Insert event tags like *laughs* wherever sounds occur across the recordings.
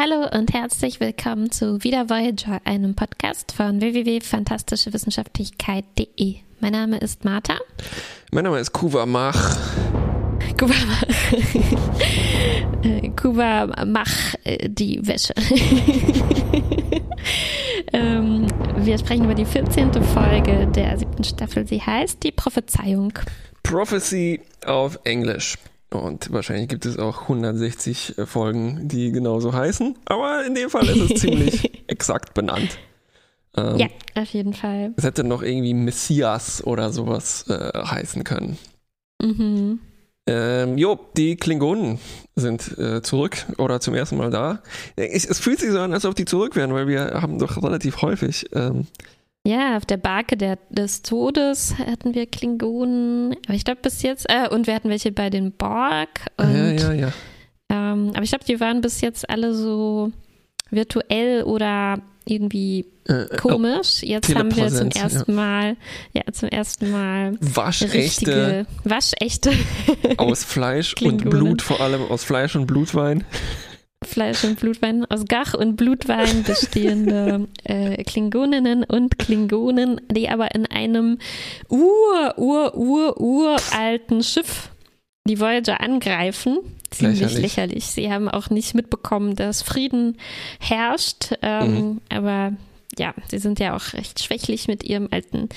Hallo und herzlich willkommen zu Wieder Voyager, einem Podcast von www.fantastischewissenschaftlichkeit.de. Mein Name ist Martha. Mein Name ist Kuva Mach. Kuva Mach. *laughs* Äh, Kuva Mach äh, die Wäsche. *laughs* ähm, wir sprechen über die 14. Folge der siebten Staffel. Sie heißt Die Prophezeiung. Prophecy auf Englisch. Und wahrscheinlich gibt es auch 160 äh, Folgen, die genauso heißen. Aber in dem Fall ist es *laughs* ziemlich exakt benannt. Ähm, ja, auf jeden Fall. Es hätte noch irgendwie Messias oder sowas äh, heißen können. Mhm. Ähm, jo, die Klingonen sind äh, zurück oder zum ersten Mal da. Ich, es fühlt sich so an, als ob die zurück wären, weil wir haben doch relativ häufig ähm, ja, auf der Barke der, des Todes hatten wir Klingonen. Aber ich glaube bis jetzt, äh, und wir hatten welche bei den Borg. Und, ja, ja, ja. Ähm, aber ich glaube, die waren bis jetzt alle so virtuell oder irgendwie äh, äh komisch. Jetzt haben wir zum ersten. Mal, ja, zum ersten Mal waschechte, waschechte aus Fleisch und Blut, vor allem aus Fleisch und Blutwein. Fleisch und Blutwein, aus Gach und Blutwein bestehende *laughs* äh, Klingoninnen und Klingonen, die aber in einem ur, ur, ur, uralten Schiff die Voyager angreifen. Ziemlich lächerlich. lächerlich. Sie haben auch nicht mitbekommen, dass Frieden herrscht, ähm, mhm. aber ja, sie sind ja auch recht schwächlich mit ihrem alten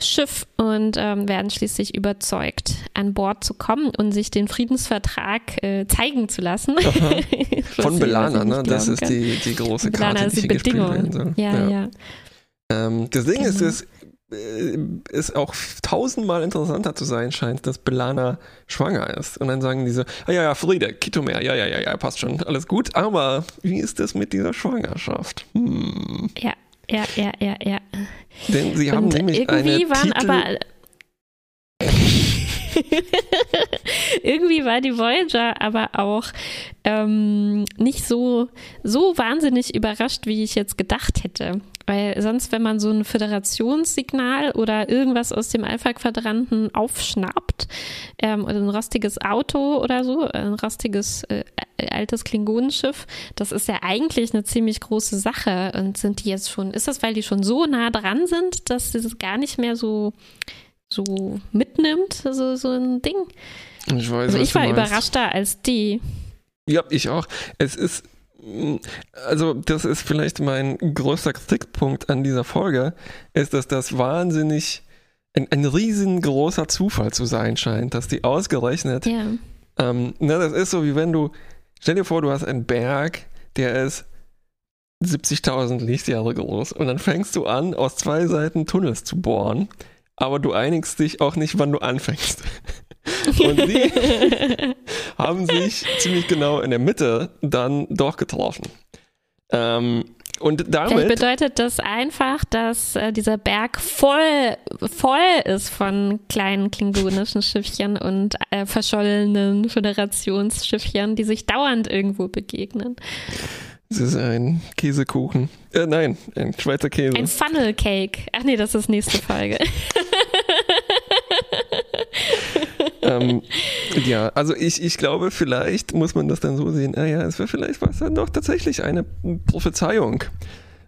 Schiff und ähm, werden schließlich überzeugt, an Bord zu kommen und sich den Friedensvertrag äh, zeigen zu lassen. *laughs* Von Belana, ne? Das ist die, die große Karte, Belana ist die, die Bedingung. Ja, ja. ja. Ähm, das Ding genau. ist, es äh, ist auch tausendmal interessanter zu sein scheint, dass Belana schwanger ist. Und dann sagen diese, ah ja, ja, Friede, Kitomer, ja, ja, ja, ja, passt schon, alles gut. Aber wie ist das mit dieser Schwangerschaft? Hm. Ja, ja, ja, ja, ja. Denn sie haben Und nämlich irgendwie eine waren Titel aber *laughs* irgendwie war die Voyager aber auch ähm, nicht so, so wahnsinnig überrascht, wie ich jetzt gedacht hätte. Weil sonst, wenn man so ein Föderationssignal oder irgendwas aus dem Alpha-Quadranten aufschnappt, ähm, oder ein rostiges Auto oder so, ein rostiges äh, altes Klingonenschiff, das ist ja eigentlich eine ziemlich große Sache. Und sind die jetzt schon, ist das, weil die schon so nah dran sind, dass das gar nicht mehr so so mitnimmt, so, so ein Ding. Ich weiß, also ich war überraschter als die. Ja, ich auch. Es ist, also das ist vielleicht mein größter Kritikpunkt an dieser Folge, ist, dass das wahnsinnig ein, ein riesengroßer Zufall zu sein scheint, dass die ausgerechnet, ja. ähm, na, das ist so wie wenn du, stell dir vor, du hast einen Berg, der ist 70.000 Lichtjahre groß und dann fängst du an, aus zwei Seiten Tunnels zu bohren aber du einigst dich auch nicht, wann du anfängst. *laughs* Und sie haben sich ziemlich genau in der Mitte dann doch getroffen. Ähm, und damit. Vielleicht bedeutet das einfach, dass äh, dieser Berg voll, voll ist von kleinen klingonischen Schiffchen und äh, verschollenen Föderationsschiffchen, die sich dauernd irgendwo begegnen. Es ist ein Käsekuchen. Äh, nein, ein Schweizer Käse. Ein Funnel Cake. Ach nee, das ist nächste Folge. *laughs* ähm, *laughs* ja, also ich, ich glaube, vielleicht muss man das dann so sehen, naja, ah es wäre vielleicht was dann doch tatsächlich eine Prophezeiung,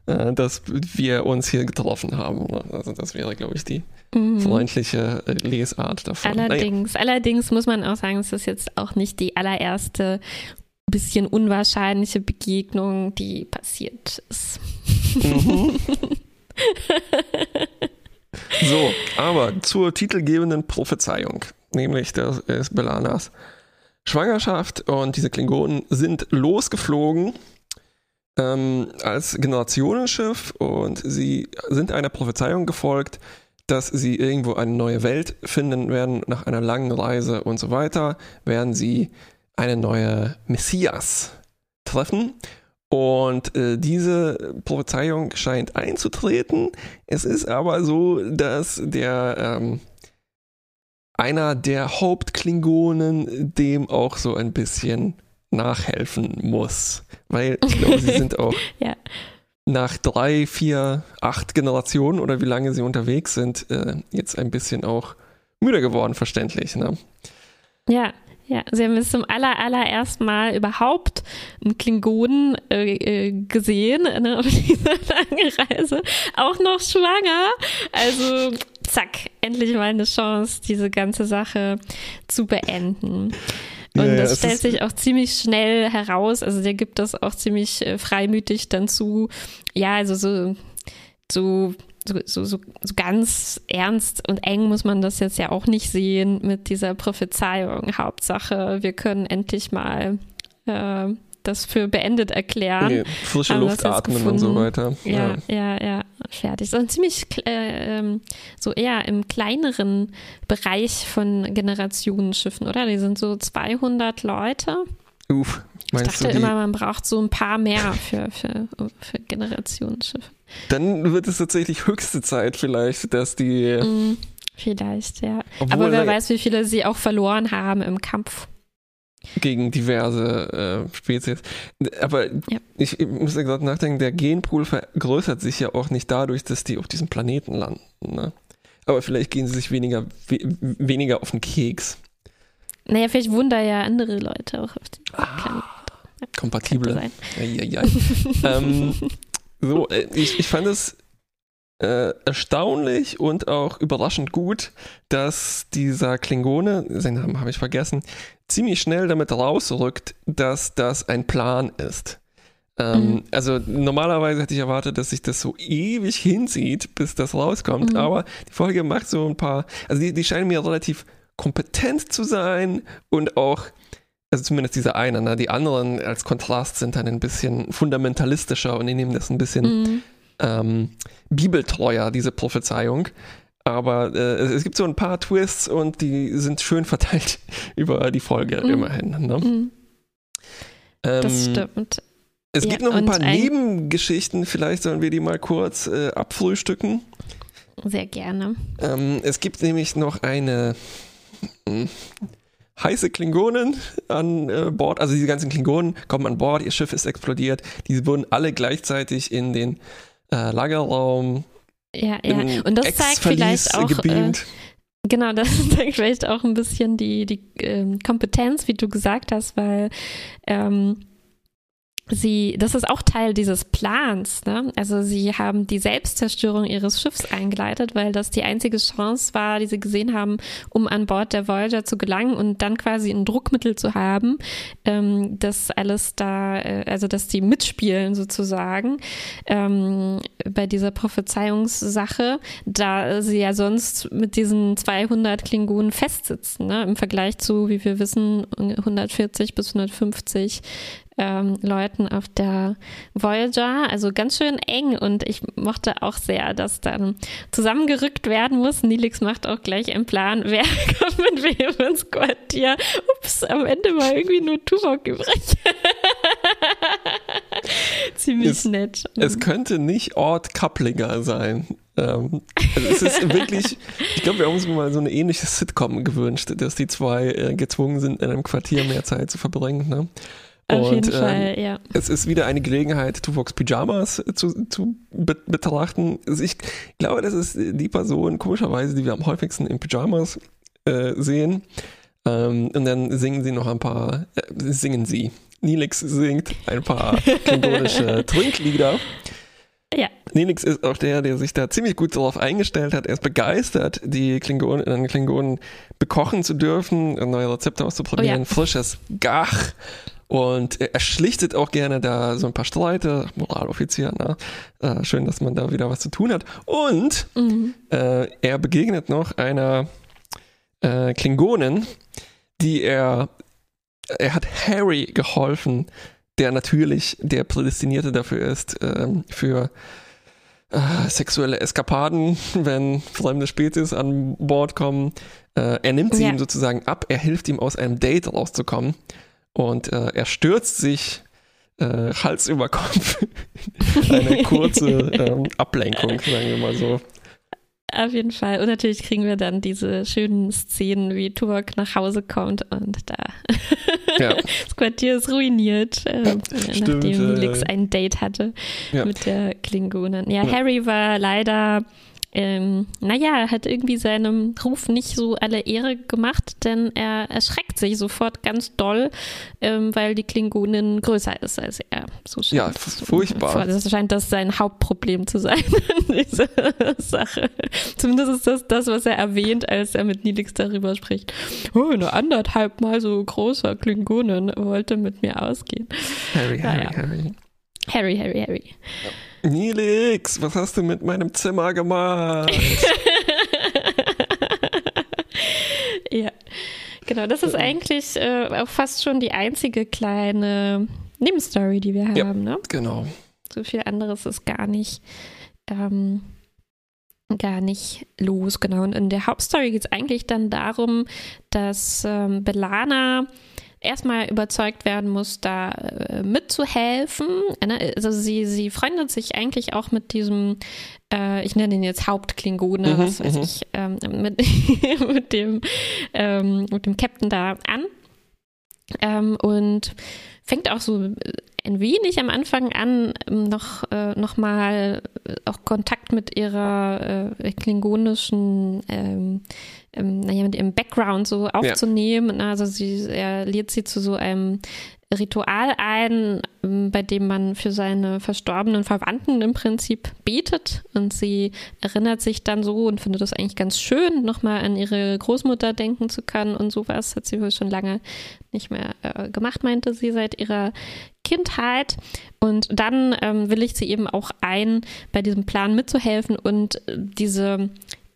äh, dass wir uns hier getroffen haben. Also das wäre, glaube ich, die mhm. freundliche äh, Lesart davon. Allerdings, naja. allerdings muss man auch sagen, es ist jetzt auch nicht die allererste bisschen unwahrscheinliche Begegnung, die passiert ist. Mhm. *laughs* so, aber zur titelgebenden Prophezeiung, nämlich das ist Belanas Schwangerschaft und diese Klingonen sind losgeflogen ähm, als Generationenschiff und sie sind einer Prophezeiung gefolgt, dass sie irgendwo eine neue Welt finden werden nach einer langen Reise und so weiter, werden sie eine neue Messias treffen. Und äh, diese Prophezeiung scheint einzutreten. Es ist aber so, dass der ähm, einer der Hauptklingonen dem auch so ein bisschen nachhelfen muss. Weil ich glaube, sie sind auch *laughs* ja. nach drei, vier, acht Generationen oder wie lange sie unterwegs sind, äh, jetzt ein bisschen auch müde geworden, verständlich. Ne? Ja, Ja, sie haben es zum aller, allerersten Mal überhaupt einen Klingonen äh, äh, gesehen ne, auf dieser langen Reise. Auch noch schwanger. Also zack, endlich mal eine Chance, diese ganze Sache zu beenden. Und ja, das stellt sich auch ziemlich schnell heraus. Also der gibt das auch ziemlich äh, freimütig dann zu. Ja, also so, so so, so, so, so ganz ernst und eng muss man das jetzt ja auch nicht sehen mit dieser Prophezeiung. Hauptsache, wir können endlich mal äh, das für beendet erklären. Nee, frische Luft atmen und so weiter. Ja, ja, ja, ja fertig. So ziemlich äh, ähm, so eher im kleineren Bereich von Generationenschiffen, oder? Die sind so 200 Leute. Uff, ich dachte immer, man braucht so ein paar mehr für, für, für Generationsschiffe. Dann wird es tatsächlich höchste Zeit vielleicht, dass die. Mm, vielleicht, ja. Aber wer weiß, wie viele sie auch verloren haben im Kampf. Gegen diverse äh, Spezies. Aber ja. ich, ich muss ja gerade nachdenken, der Genpool vergrößert sich ja auch nicht dadurch, dass die auf diesem Planeten landen. Ne? Aber vielleicht gehen sie sich weniger, we weniger auf den Keks. Naja, vielleicht wohnen da ja andere Leute auch auf dem ah, Planeten. Ja, kompatible. Ja, ja, ja. ähm, so, äh, ich, ich fand es äh, erstaunlich und auch überraschend gut, dass dieser Klingone, seinen Namen habe ich vergessen, ziemlich schnell damit rausrückt, dass das ein Plan ist. Ähm, mhm. Also normalerweise hätte ich erwartet, dass sich das so ewig hinzieht, bis das rauskommt, mhm. aber die Folge macht so ein paar, also die, die scheinen mir relativ kompetent zu sein und auch also zumindest diese eine, ne? die anderen als Kontrast sind dann ein bisschen fundamentalistischer und die nehmen das ein bisschen mhm. ähm, bibeltreuer, diese Prophezeiung. Aber äh, es gibt so ein paar Twists und die sind schön verteilt *laughs* über die Folge mhm. immerhin. Ne? Mhm. Ähm, das stimmt. Es ja, gibt noch ein paar ein Nebengeschichten, vielleicht sollen wir die mal kurz äh, abfrühstücken. Sehr gerne. Ähm, es gibt nämlich noch eine hm, heiße Klingonen an äh, Bord, also diese ganzen Klingonen kommen an Bord, ihr Schiff ist explodiert, die wurden alle gleichzeitig in den äh, Lagerraum. Ja, ja. Und das zeigt vielleicht auch. Äh, genau, *laughs* das zeigt vielleicht auch ein bisschen die, die ähm, Kompetenz, wie du gesagt hast, weil ähm, sie, das ist auch Teil dieses Plans. Ne? Also sie haben die Selbstzerstörung ihres Schiffs eingeleitet, weil das die einzige Chance war, die sie gesehen haben, um an Bord der Voyager zu gelangen und dann quasi ein Druckmittel zu haben, ähm, dass alles da, äh, also dass die mitspielen sozusagen ähm, bei dieser Prophezeiungssache, da sie ja sonst mit diesen 200 Klingonen festsitzen, ne? im Vergleich zu, wie wir wissen, 140 bis 150 ähm, Leuten auf der Voyager. Also ganz schön eng und ich mochte auch sehr, dass dann zusammengerückt werden muss. Nilix macht auch gleich einen Plan, *laughs* wer kommt mit wem ins Quartier. Ups, am Ende war irgendwie nur Tuvok übrig. *laughs* *laughs* Ziemlich es, nett. Es könnte nicht Ort Kaplinger sein. Ähm, also es ist wirklich, *laughs* ich glaube, wir haben uns mal so eine ähnliche Sitcom gewünscht, dass die zwei äh, gezwungen sind, in einem Quartier mehr Zeit zu verbringen. Ne? Auf und, jeden Fall, ähm, ja. Es ist wieder eine Gelegenheit, Tuvoks Pyjamas zu, zu be betrachten. Also ich glaube, das ist die Person, komischerweise, die wir am häufigsten in Pyjamas äh, sehen. Ähm, und dann singen sie noch ein paar, äh, singen sie. Nilix singt ein paar klingonische *laughs* Trinklieder. Ja. Nelix ist auch der, der sich da ziemlich gut darauf eingestellt hat. Er ist begeistert, die Klingonen, Klingonen bekochen zu dürfen, neue Rezepte auszuprobieren, oh ja. frisches Gach und er schlichtet auch gerne da so ein paar Streite, Moraloffizier, ne? Äh, schön, dass man da wieder was zu tun hat. Und mhm. äh, er begegnet noch einer äh, Klingonin, die er, er hat Harry geholfen, der natürlich der Prädestinierte dafür ist, ähm, für äh, sexuelle Eskapaden, *laughs* wenn fremde Spezies an Bord kommen. Äh, er nimmt sie ja. ihm sozusagen ab, er hilft ihm aus einem Date rauszukommen und äh, er stürzt sich äh, Hals über Kopf. *laughs* Eine kurze *laughs* ähm, Ablenkung, sagen wir mal so. Auf jeden Fall. Und natürlich kriegen wir dann diese schönen Szenen, wie Tuvok nach Hause kommt und da ja. *laughs* das Quartier ist ruiniert, äh, ja, nachdem Felix äh, ein Date hatte ja. mit der Klingonen. Ja, Harry war leider ähm, naja, hat irgendwie seinem Ruf nicht so alle Ehre gemacht, denn er erschreckt sich sofort ganz doll, ähm, weil die Klingonin größer ist als er. So ja, furchtbar. Das scheint das sein Hauptproblem zu sein *laughs* in dieser Sache. Zumindest ist das das, was er erwähnt, als er mit Nilix darüber spricht. Oh, eine anderthalb mal so großer Klingonin wollte mit mir ausgehen. Harry, naja. Harry, Harry. Harry, Harry, Harry. Ja. Nilix, was hast du mit meinem Zimmer gemacht? *laughs* ja, genau. Das ist eigentlich äh, auch fast schon die einzige kleine Nebenstory, die wir haben, ja, ne? Genau. So viel anderes ist gar nicht, ähm, gar nicht los, genau. Und in der Hauptstory geht es eigentlich dann darum, dass ähm, Belana erstmal überzeugt werden muss, da äh, mitzuhelfen. Ne? Also sie, sie freundet sich eigentlich auch mit diesem, äh, ich nenne ihn jetzt Hauptklingone, mhm, was weiß mhm. ich, ähm, mit, *laughs* mit, dem, ähm, mit dem Captain da an. Ähm, und fängt auch so ein wenig am Anfang an, noch, äh, noch mal auch Kontakt mit ihrer äh, klingonischen ähm, ähm, naja, mit ihrem Background so aufzunehmen. Ja. Also sie, er lädt sie zu so einem Ritual ein, ähm, bei dem man für seine verstorbenen Verwandten im Prinzip betet und sie erinnert sich dann so und findet das eigentlich ganz schön, nochmal an ihre Großmutter denken zu können und sowas. Hat sie wohl schon lange nicht mehr äh, gemacht, meinte sie, seit ihrer Kindheit. Und dann ähm, will ich sie eben auch ein, bei diesem Plan mitzuhelfen und äh, diese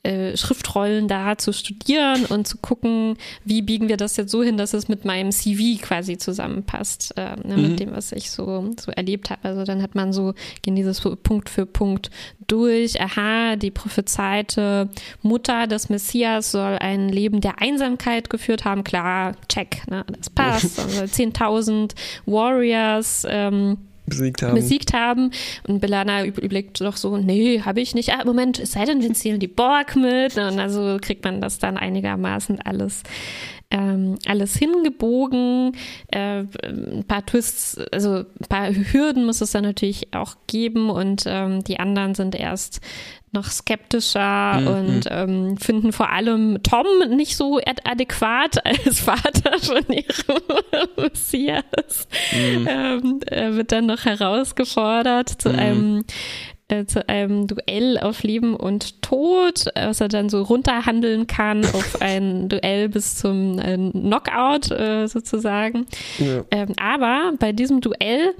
äh, Schriftrollen da zu studieren und zu gucken, wie biegen wir das jetzt so hin, dass es mit meinem CV quasi zusammenpasst, äh, ne, mhm. mit dem, was ich so, so erlebt habe. Also dann hat man so, gehen dieses Punkt für Punkt durch. Aha, die prophezeite Mutter des Messias soll ein Leben der Einsamkeit geführt haben. Klar, check, ne, das *laughs* passt. Also 10.000 Warriors, ähm, besiegt haben. besiegt haben. Und Belana überlegt doch so, nee, habe ich nicht. Ah, Moment, es sei denn, wir zählen die Borg mit. Und also kriegt man das dann einigermaßen alles, ähm, alles hingebogen. Äh, ein paar Twists, also ein paar Hürden muss es dann natürlich auch geben. Und ähm, die anderen sind erst noch skeptischer mhm. und ähm, finden vor allem Tom nicht so adäquat als *laughs* Vater von ihrem *laughs* Messias. Mhm. Ähm, er wird dann noch herausgefordert zu mhm. einem äh, zu einem Duell auf Leben und Tod, was er dann so runterhandeln kann *laughs* auf ein Duell bis zum äh, Knockout äh, sozusagen. Ja. Ähm, aber bei diesem Duell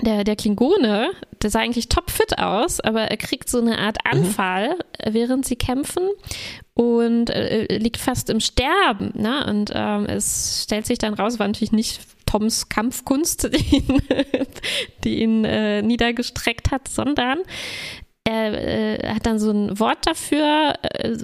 der, der Klingone, der sah eigentlich topfit aus, aber er kriegt so eine Art mhm. Anfall, mhm. während sie kämpfen und äh, liegt fast im Sterben. Ne? Und ähm, es stellt sich dann raus, war natürlich nicht Toms Kampfkunst, *laughs* die ihn, die ihn äh, niedergestreckt hat, sondern er äh, hat dann so ein Wort dafür äh,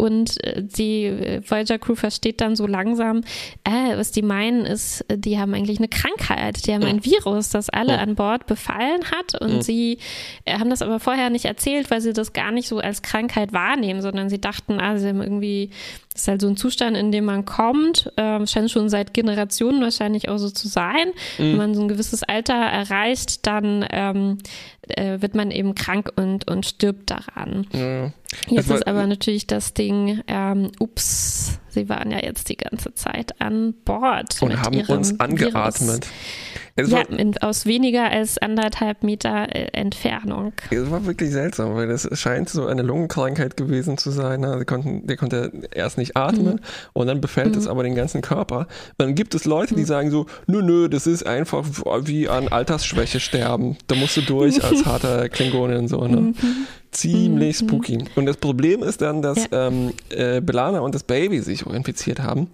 und äh, die Voyager Crew versteht dann so langsam, äh, was die meinen ist, die haben eigentlich eine Krankheit, die haben ein Virus, das alle an Bord befallen hat und sie äh, haben das aber vorher nicht erzählt, weil sie das gar nicht so als Krankheit wahrnehmen, sondern sie dachten, ah, sie haben irgendwie das ist halt so ein Zustand, in dem man kommt, äh, scheint schon seit Generationen wahrscheinlich auch so zu sein. Mhm. Wenn man so ein gewisses Alter erreicht, dann ähm, äh, wird man eben krank und, und stirbt daran. Ja. Jetzt war, ist aber natürlich das Ding, ähm, ups, sie waren ja jetzt die ganze Zeit an Bord. Und haben uns angeatmet. ja, in, aus weniger als anderthalb Meter äh, Entfernung. Es war wirklich seltsam, weil es scheint so eine Lungenkrankheit gewesen zu sein. Ne? konnten, der konnte erst nicht atmen mhm. und dann befällt mhm. es aber den ganzen Körper. Dann gibt es Leute, die mhm. sagen so, nö, nö, das ist einfach wie an Altersschwäche sterben. Da musst du durch *laughs* als harter Klingonin so. Ne? Mhm. Ziemlich mhm. spooky. Und das Problem ist dann, dass ja. ähm, äh, Belana und das Baby sich auch infiziert haben.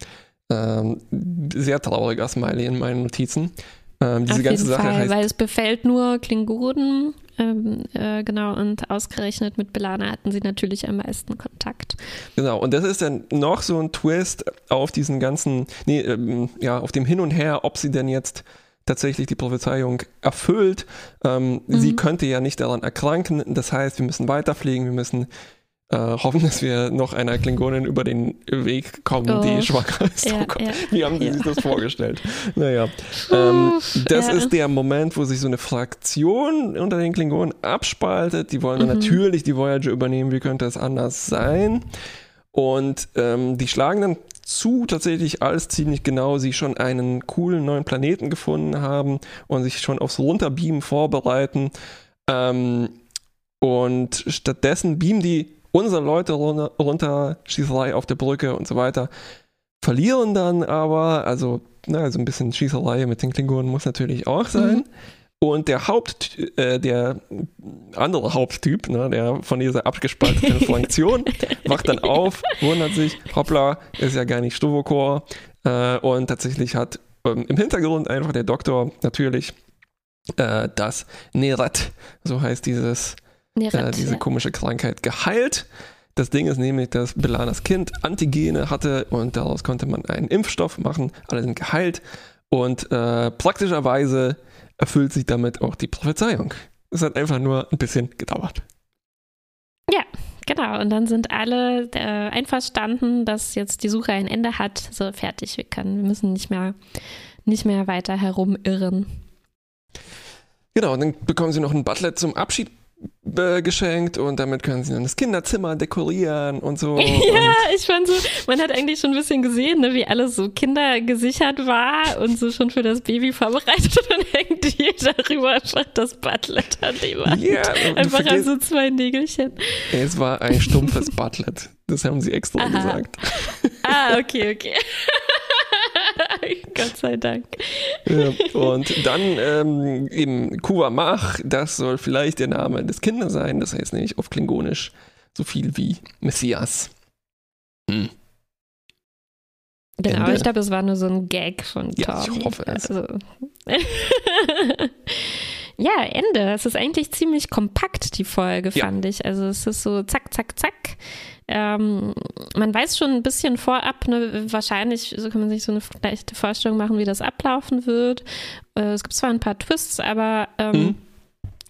Ähm, sehr trauriger Smiley in meinen Notizen. Ähm, diese Auf ganze jeden Sache Fall, heißt, weil es befällt nur Klingonen. Ähm, äh, genau, und ausgerechnet mit Belana hatten sie natürlich am meisten Kontakt. Genau, und das ist dann noch so ein Twist auf diesen ganzen, nee, ähm, ja, auf dem Hin und Her, ob sie denn jetzt tatsächlich die Prophezeiung erfüllt. Ähm, mhm. Sie könnte ja nicht daran erkranken. Das heißt, wir müssen weiterfliegen, wir müssen äh, hoffen, dass wir noch einer Klingonin über den Weg kommen, oh. die schwanger ist. Ja, oh ja. Wie haben die ja. sich das vorgestellt? *laughs* Naja, ähm, das ist der Moment, wo sich so eine Fraktion unter den Klingonen abspaltet. Die wollen mhm. natürlich die Voyager übernehmen. Wie könnte es anders sein? Und ähm, die schlagen dann zu, tatsächlich alles ziemlich genau, sie schon einen coolen neuen Planeten gefunden haben und sich schon aufs Runterbeamen vorbereiten. Ähm, und stattdessen beamen die unsere Leute runter, runter, Schießerei auf der Brücke und so weiter. Verlieren dann aber, also, na, also ein bisschen Schießerei mit den Klingonen muss natürlich auch sein. Mhm. Und der Haupt, äh, der andere Haupttyp, ne, der von dieser abgespalteten *laughs* Fraktion, wacht dann auf, wundert sich, hoppla, ist ja gar nicht Stovokor. Äh, und tatsächlich hat ähm, im Hintergrund einfach der Doktor natürlich äh, das Neret, so heißt dieses äh, diese komische Krankheit geheilt. Das Ding ist nämlich, dass Belanas Kind Antigene hatte und daraus konnte man einen Impfstoff machen. Alle sind geheilt und äh, praktischerweise erfüllt sich damit auch die Prophezeiung. Es hat einfach nur ein bisschen gedauert. Ja, genau. Und dann sind alle äh, einverstanden, dass jetzt die Suche ein Ende hat. So, fertig. Wir können, wir müssen nicht mehr, nicht mehr weiter herumirren. Genau, und dann bekommen sie noch ein Butler zum Abschied geschenkt und damit können sie dann das Kinderzimmer dekorieren und so. *laughs* ja, und ich fand so, man hat eigentlich schon ein bisschen gesehen, ne, wie alles so kindergesichert war und so schon für das Baby vorbereitet und dann hängt hier darüber einfach das Butlet an die Wand. Ja, einfach an so zwei Nägelchen. Es war ein stumpfes Butlet. Das haben sie extra Aha. gesagt. Ah, okay, okay. *laughs* Gott sei Dank. Ja, und dann ähm, eben Kuwamach, das soll vielleicht der Name des Kindes sein. Das heißt nämlich auf Klingonisch so viel wie Messias. Hm. Genau, Ende. ich glaube, es war nur so ein Gag von Tom. Ja, ich hoffe es. Also. *laughs* ja, Ende. Es ist eigentlich ziemlich kompakt, die Folge, fand ja. ich. Also es ist so zack, zack, zack. Ähm, man weiß schon ein bisschen vorab, ne, wahrscheinlich so kann man sich so eine leichte Vorstellung machen, wie das ablaufen wird. Äh, es gibt zwar ein paar Twists, aber ähm, mhm.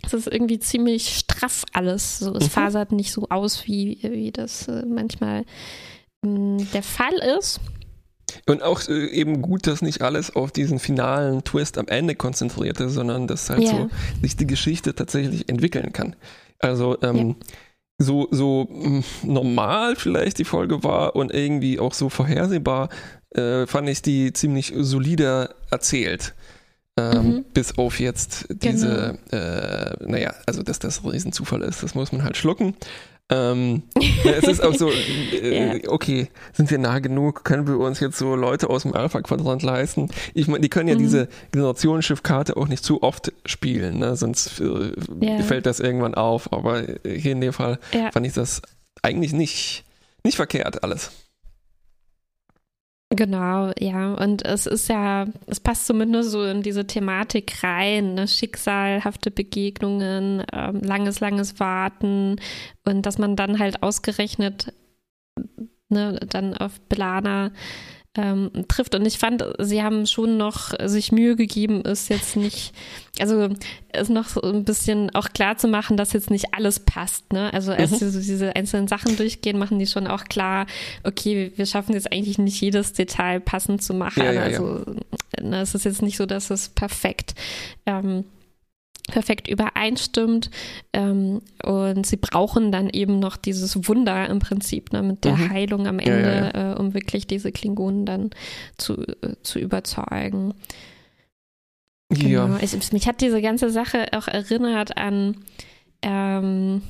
es ist irgendwie ziemlich straff alles. So, es mhm. fasert nicht so aus, wie, wie das äh, manchmal äh, der Fall ist. Und auch äh, eben gut, dass nicht alles auf diesen finalen Twist am Ende konzentriert ist, sondern dass halt yeah. so sich die Geschichte tatsächlich entwickeln kann. Also ähm, ja so, so hm, normal vielleicht die Folge war und irgendwie auch so vorhersehbar, äh, fand ich die ziemlich solide erzählt. Ähm, mhm. Bis auf jetzt diese, genau. äh, naja, also dass das ein Riesenzufall ist, das muss man halt schlucken. Ähm, ja, es ist auch so, *laughs* äh, ja. okay, sind wir nah genug? Können wir uns jetzt so Leute aus dem Alpha-Quadrant leisten? Ich meine, die können ja mhm. diese Generationsschiffkarte auch nicht zu oft spielen, ne? sonst äh, ja. fällt das irgendwann auf. Aber hier in dem Fall fand ich das eigentlich nicht, nicht verkehrt alles. Genau, ja. Und es ist ja, es passt zumindest so in diese Thematik rein, ne? schicksalhafte Begegnungen, ähm, langes, langes Warten und dass man dann halt ausgerechnet ne, dann auf Belana ähm, trifft. Und ich fand, sie haben schon noch sich Mühe gegeben, ist jetzt nicht, also ist noch so ein bisschen auch klar zu machen, dass jetzt nicht alles passt. Ne? Also als mhm. sie so diese einzelnen Sachen durchgehen, machen die schon auch klar, okay, wir schaffen jetzt eigentlich nicht jedes Detail passend zu machen. Ja, ja, also ja. Ne, es ist jetzt nicht so, dass es perfekt ähm, perfekt übereinstimmt. Ähm, und sie brauchen dann eben noch dieses Wunder im Prinzip ne, mit der mhm. Heilung am Ende, ja, ja. Äh, um wirklich diese Klingonen dann zu, äh, zu überzeugen. Genau. Ja. Ich, mich hat diese ganze Sache auch erinnert an ähm,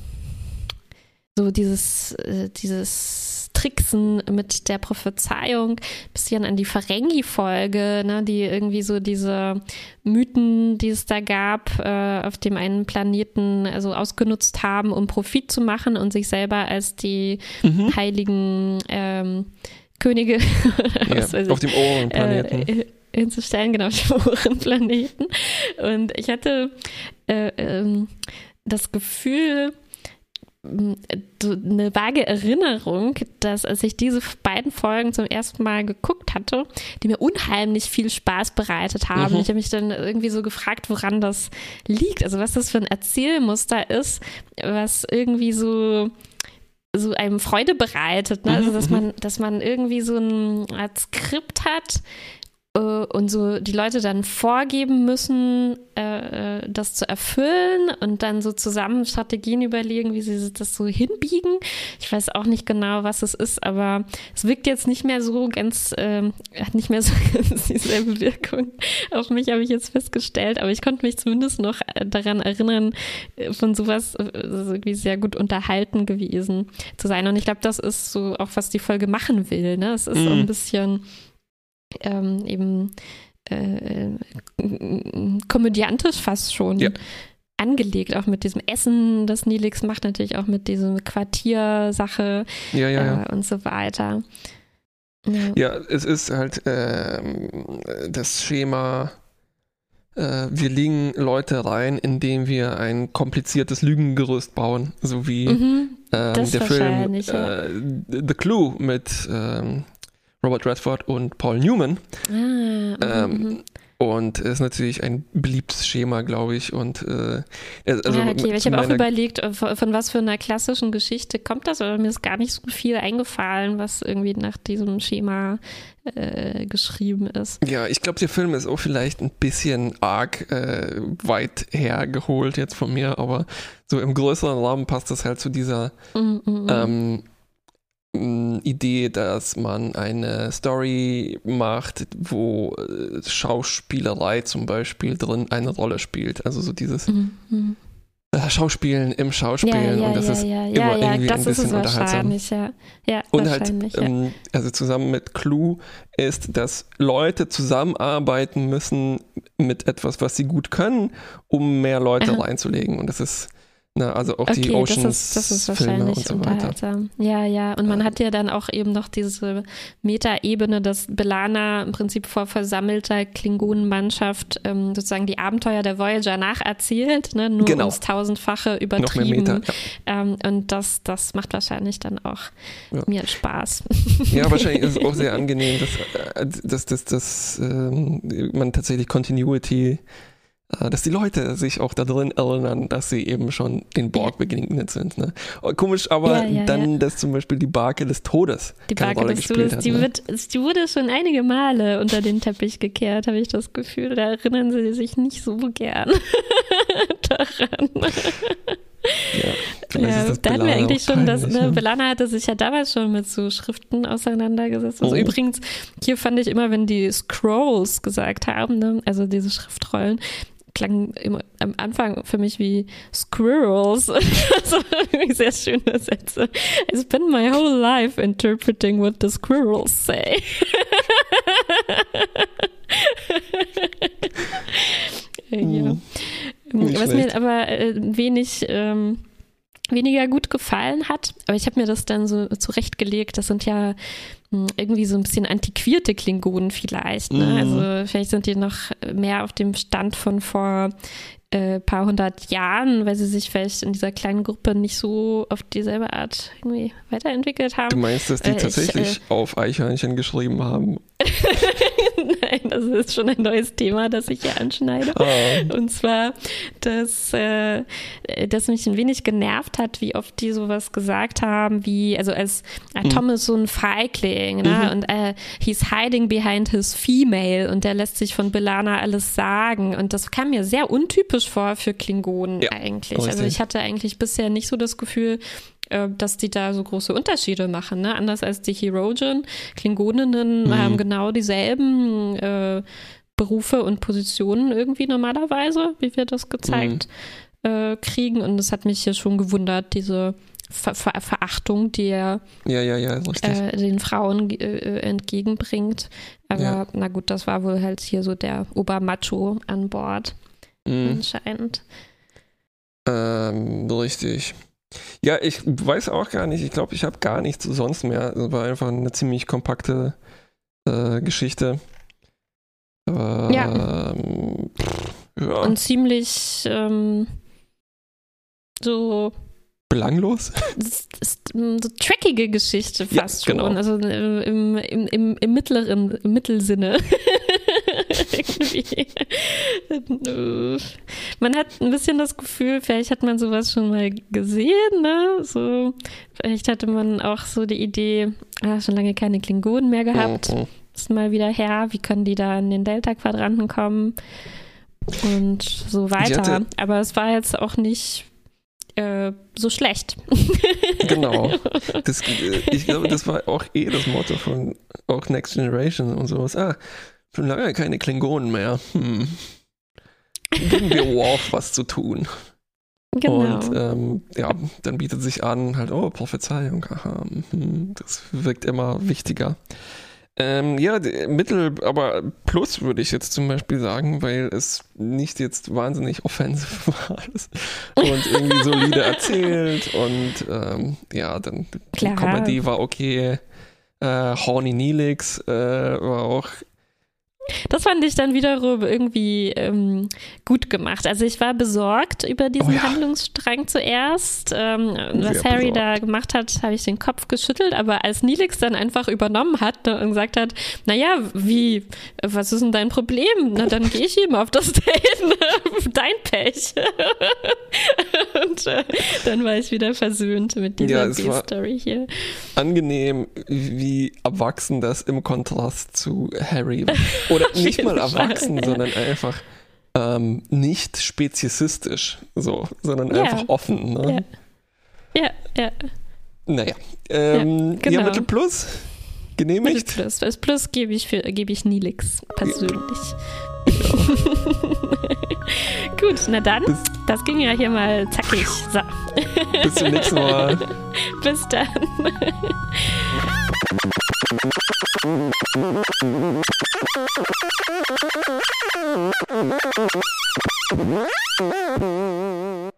so dieses, äh, dieses Tricksen mit der Prophezeiung, bisschen an die Ferengi-Folge, ne, die irgendwie so diese Mythen, die es da gab, äh, auf dem einen Planeten also ausgenutzt haben, um Profit zu machen und sich selber als die mhm. heiligen ähm, Könige *laughs* ja, auf dem Ohrenplaneten. Äh, hinzustellen, genau, auf dem *laughs* Ohrenplaneten. Und ich hatte äh, ähm, das Gefühl, eine vage Erinnerung, dass als ich diese beiden Folgen zum ersten Mal geguckt hatte, die mir unheimlich viel Spaß bereitet haben. Mhm. Ich habe mich dann irgendwie so gefragt, woran das liegt, also was das für ein Erzählmuster ist, was irgendwie so so einem Freude bereitet. Ne? Also, dass man, dass man irgendwie so ein Skript hat, äh, und so die Leute dann vorgeben müssen, äh, äh, das zu erfüllen und dann so zusammen Strategien überlegen, wie sie das so hinbiegen. Ich weiß auch nicht genau, was es ist, aber es wirkt jetzt nicht mehr so ganz, äh, hat nicht mehr so *laughs* ganz dieselbe Wirkung auf mich, habe ich jetzt festgestellt, aber ich konnte mich zumindest noch äh, daran erinnern, von sowas irgendwie sehr gut unterhalten gewesen zu sein. Und ich glaube, das ist so auch, was die Folge machen will. Ne? Es ist mhm. so ein bisschen ähm, eben äh, komödiantisch fast schon. Ja angelegt, auch mit diesem Essen, das Nilix macht, natürlich auch mit diesem Quartiersache ja, ja, ja. Äh, und so weiter. Ja, es ist halt äh, das Schema, äh, wir legen Leute rein, indem wir ein kompliziertes Lügengerüst bauen, so wie mhm, ähm, der Film äh, The Clue mit ähm, Robert Redford und Paul Newman. Ah, mhm, ähm, mhm. und ist natürlich ein beliebtes Schema, glaube ich. Und äh, also ja, okay. Ich habe auch überlegt, äh, von, von, was für einer klassischen Geschichte kommt das, aber mir ist gar nicht so viel eingefallen, was irgendwie nach diesem Schema äh, geschrieben ist. Ja, ich glaube, der Film ist auch vielleicht ein bisschen arg äh, weit hergeholt jetzt von mir, aber so im größeren Rahmen passt das halt zu dieser mm, mm, mm. ähm, Idee, dass man eine Story macht, wo äh, Schauspielerei zum Beispiel drin eine Rolle spielt. Also so dieses mhm. Äh, Schauspielen im Schauspielen ja, ja, und das ja, ist ja, immer irgendwie ein bisschen unterhaltsam. Und halt, ähm, also zusammen mit Clue ist, dass Leute zusammenarbeiten müssen mit etwas, was sie gut können, um mehr Leute Aha. reinzulegen. Und das ist Ne, also auch okay, die Oceans das ist, das ist wahrscheinlich und so unterhaltsam. Ja, ja. Und man ja. hat ja dann auch eben noch diese Metaebene, dass Belana im Prinzip vor versammelter Klingonenmannschaft ähm, sozusagen die Abenteuer der Voyager nacherzählt, ne? nur genau. ums tausendfache übertrieben. Meter, ja. ähm, und das, das macht wahrscheinlich dann auch ja. mir Spaß. Ja, *laughs* wahrscheinlich ist es auch sehr angenehm, dass, äh, dass, dass, dass ähm, man tatsächlich Continuity dass die Leute sich auch da drin erinnern, dass sie eben schon den Borg begegnet sind. Ne? Oh, komisch, aber ja, ja, dann, ja. dass zum Beispiel die Barke des Todes die keine Barke Rolle des Todes, hat, die, ne? wird, die wurde schon einige Male unter den Teppich gekehrt, habe ich das Gefühl. Da erinnern sie sich nicht so gern *laughs* daran. Ja, ja da hatten wir eigentlich schon das, ne, Belana hatte sich ja damals schon mit so Schriften auseinandergesetzt. Also oh. übrigens, hier fand ich immer, wenn die Scrolls gesagt haben, ne, also diese Schriftrollen, klang immer am Anfang für mich wie Squirrels. *laughs* also sehr schöne Sätze. I spend my whole life interpreting what the squirrels say. *laughs* ja. Mhm. Was mir aber äh, wenig ähm, weniger gut gefallen hat. Aber ich habe mir das dann so zurechtgelegt. Das sind ja irgendwie so ein bisschen antiquierte Klingonen vielleicht. Ne? Mhm. Also vielleicht sind die noch mehr auf dem Stand von vor äh, paar hundert Jahren, weil sie sich vielleicht in dieser kleinen Gruppe nicht so auf dieselbe Art irgendwie weiterentwickelt haben. Du meinst, dass die äh, tatsächlich ich, äh, auf Eichhörnchen geschrieben haben? *laughs* *laughs* Nein, das ist schon ein neues Thema, das ich hier anschneide. Oh. Und zwar, dass, äh, dass mich ein wenig genervt hat, wie oft die sowas gesagt haben, wie, also als äh, mhm. Tom ist so ein Feigling, ne? Mhm. Und äh, he's hiding behind his female und der lässt sich von Belana alles sagen. Und das kam mir sehr untypisch vor für Klingonen ja, eigentlich. Richtig. Also ich hatte eigentlich bisher nicht so das Gefühl, äh, dass die da so große Unterschiede machen. Ne? Anders als die Herogen. Klingoninnen mhm. haben genau dieselben äh, Berufe und Positionen irgendwie normalerweise, wie wir das gezeigt mhm. äh, kriegen. Und das hat mich hier schon gewundert, diese Ver Ver Verachtung, die er ja, ja, ja, äh, den Frauen äh, entgegenbringt. Aber na gut, das war wohl halt hier so der Obermacho an Bord. Mhm. Anscheinend. Ähm, richtig. Ja, ich weiß auch gar nicht. Ich glaube, ich habe gar nichts sonst mehr. Es war einfach eine ziemlich kompakte äh, Geschichte. Ähm, ja. ja. Und ziemlich ähm, so belanglos. So trackige Geschichte fast ja, genau. schon. Also äh, im, im, im, im mittleren, im Mittelsinne. *laughs* Irgendwie. man hat ein bisschen das Gefühl, vielleicht hat man sowas schon mal gesehen, ne? So, vielleicht hatte man auch so die Idee, ah, schon lange keine Klingonen mehr gehabt. Mhm. Ist mal wieder her, wie können die da in den Delta-Quadranten kommen? Und so weiter. Aber es war jetzt auch nicht äh, so schlecht. genau. Das, *laughs* äh, ich glaube, das war auch eh das Motto von auch Next Generation und sowas. Ah, schon lange keine Klingonen mehr. Hm. Geben wir *laughs* Worf was zu tun. Genau. Und ähm, ja, dann bietet sich an, halt, oh, Prophezeiung, aha, hm, das wirkt immer wichtiger. Ähm, ja, Mittel, aber Plus würde ich jetzt zum Beispiel sagen, weil es nicht jetzt wahnsinnig offensiv *laughs* war und irgendwie solide *laughs* erzählt und ähm, ja, dann Klar. die Comedy war okay. Äh, Horny Neelix äh, war auch das fand ich dann wiederum irgendwie ähm, gut gemacht. Also ich war besorgt über diesen oh ja. Handlungsstrang zuerst. Ähm, was Harry besorgt. da gemacht hat, habe ich den Kopf geschüttelt, aber als Nilix dann einfach übernommen hat ne, und gesagt hat, naja, wie, was ist denn dein Problem? Na, dann gehe ich eben auf das *laughs* Date. Ne? dein Pech. Und äh, dann war ich wieder versöhnt mit dieser ja, story hier. Angenehm, wie erwachsen das im Kontrast zu Harry war. Oder *laughs* nicht mal erwachsen, Fall, sondern einfach ähm, nicht speziesistisch, so, sondern ja. einfach offen. Ne? Ja. ja, ja. Naja. Ähm, ja, genau. ja, Mittel Plus? Genehmigt? Mittel Plus. Das Plus gebe ich, für, gebe ich Nilix persönlich. *laughs* Gut, na dann, Bis, das ging ja hier mal zackig. So. Bis zum nächsten Mal. *laughs* Bis dann. *laughs*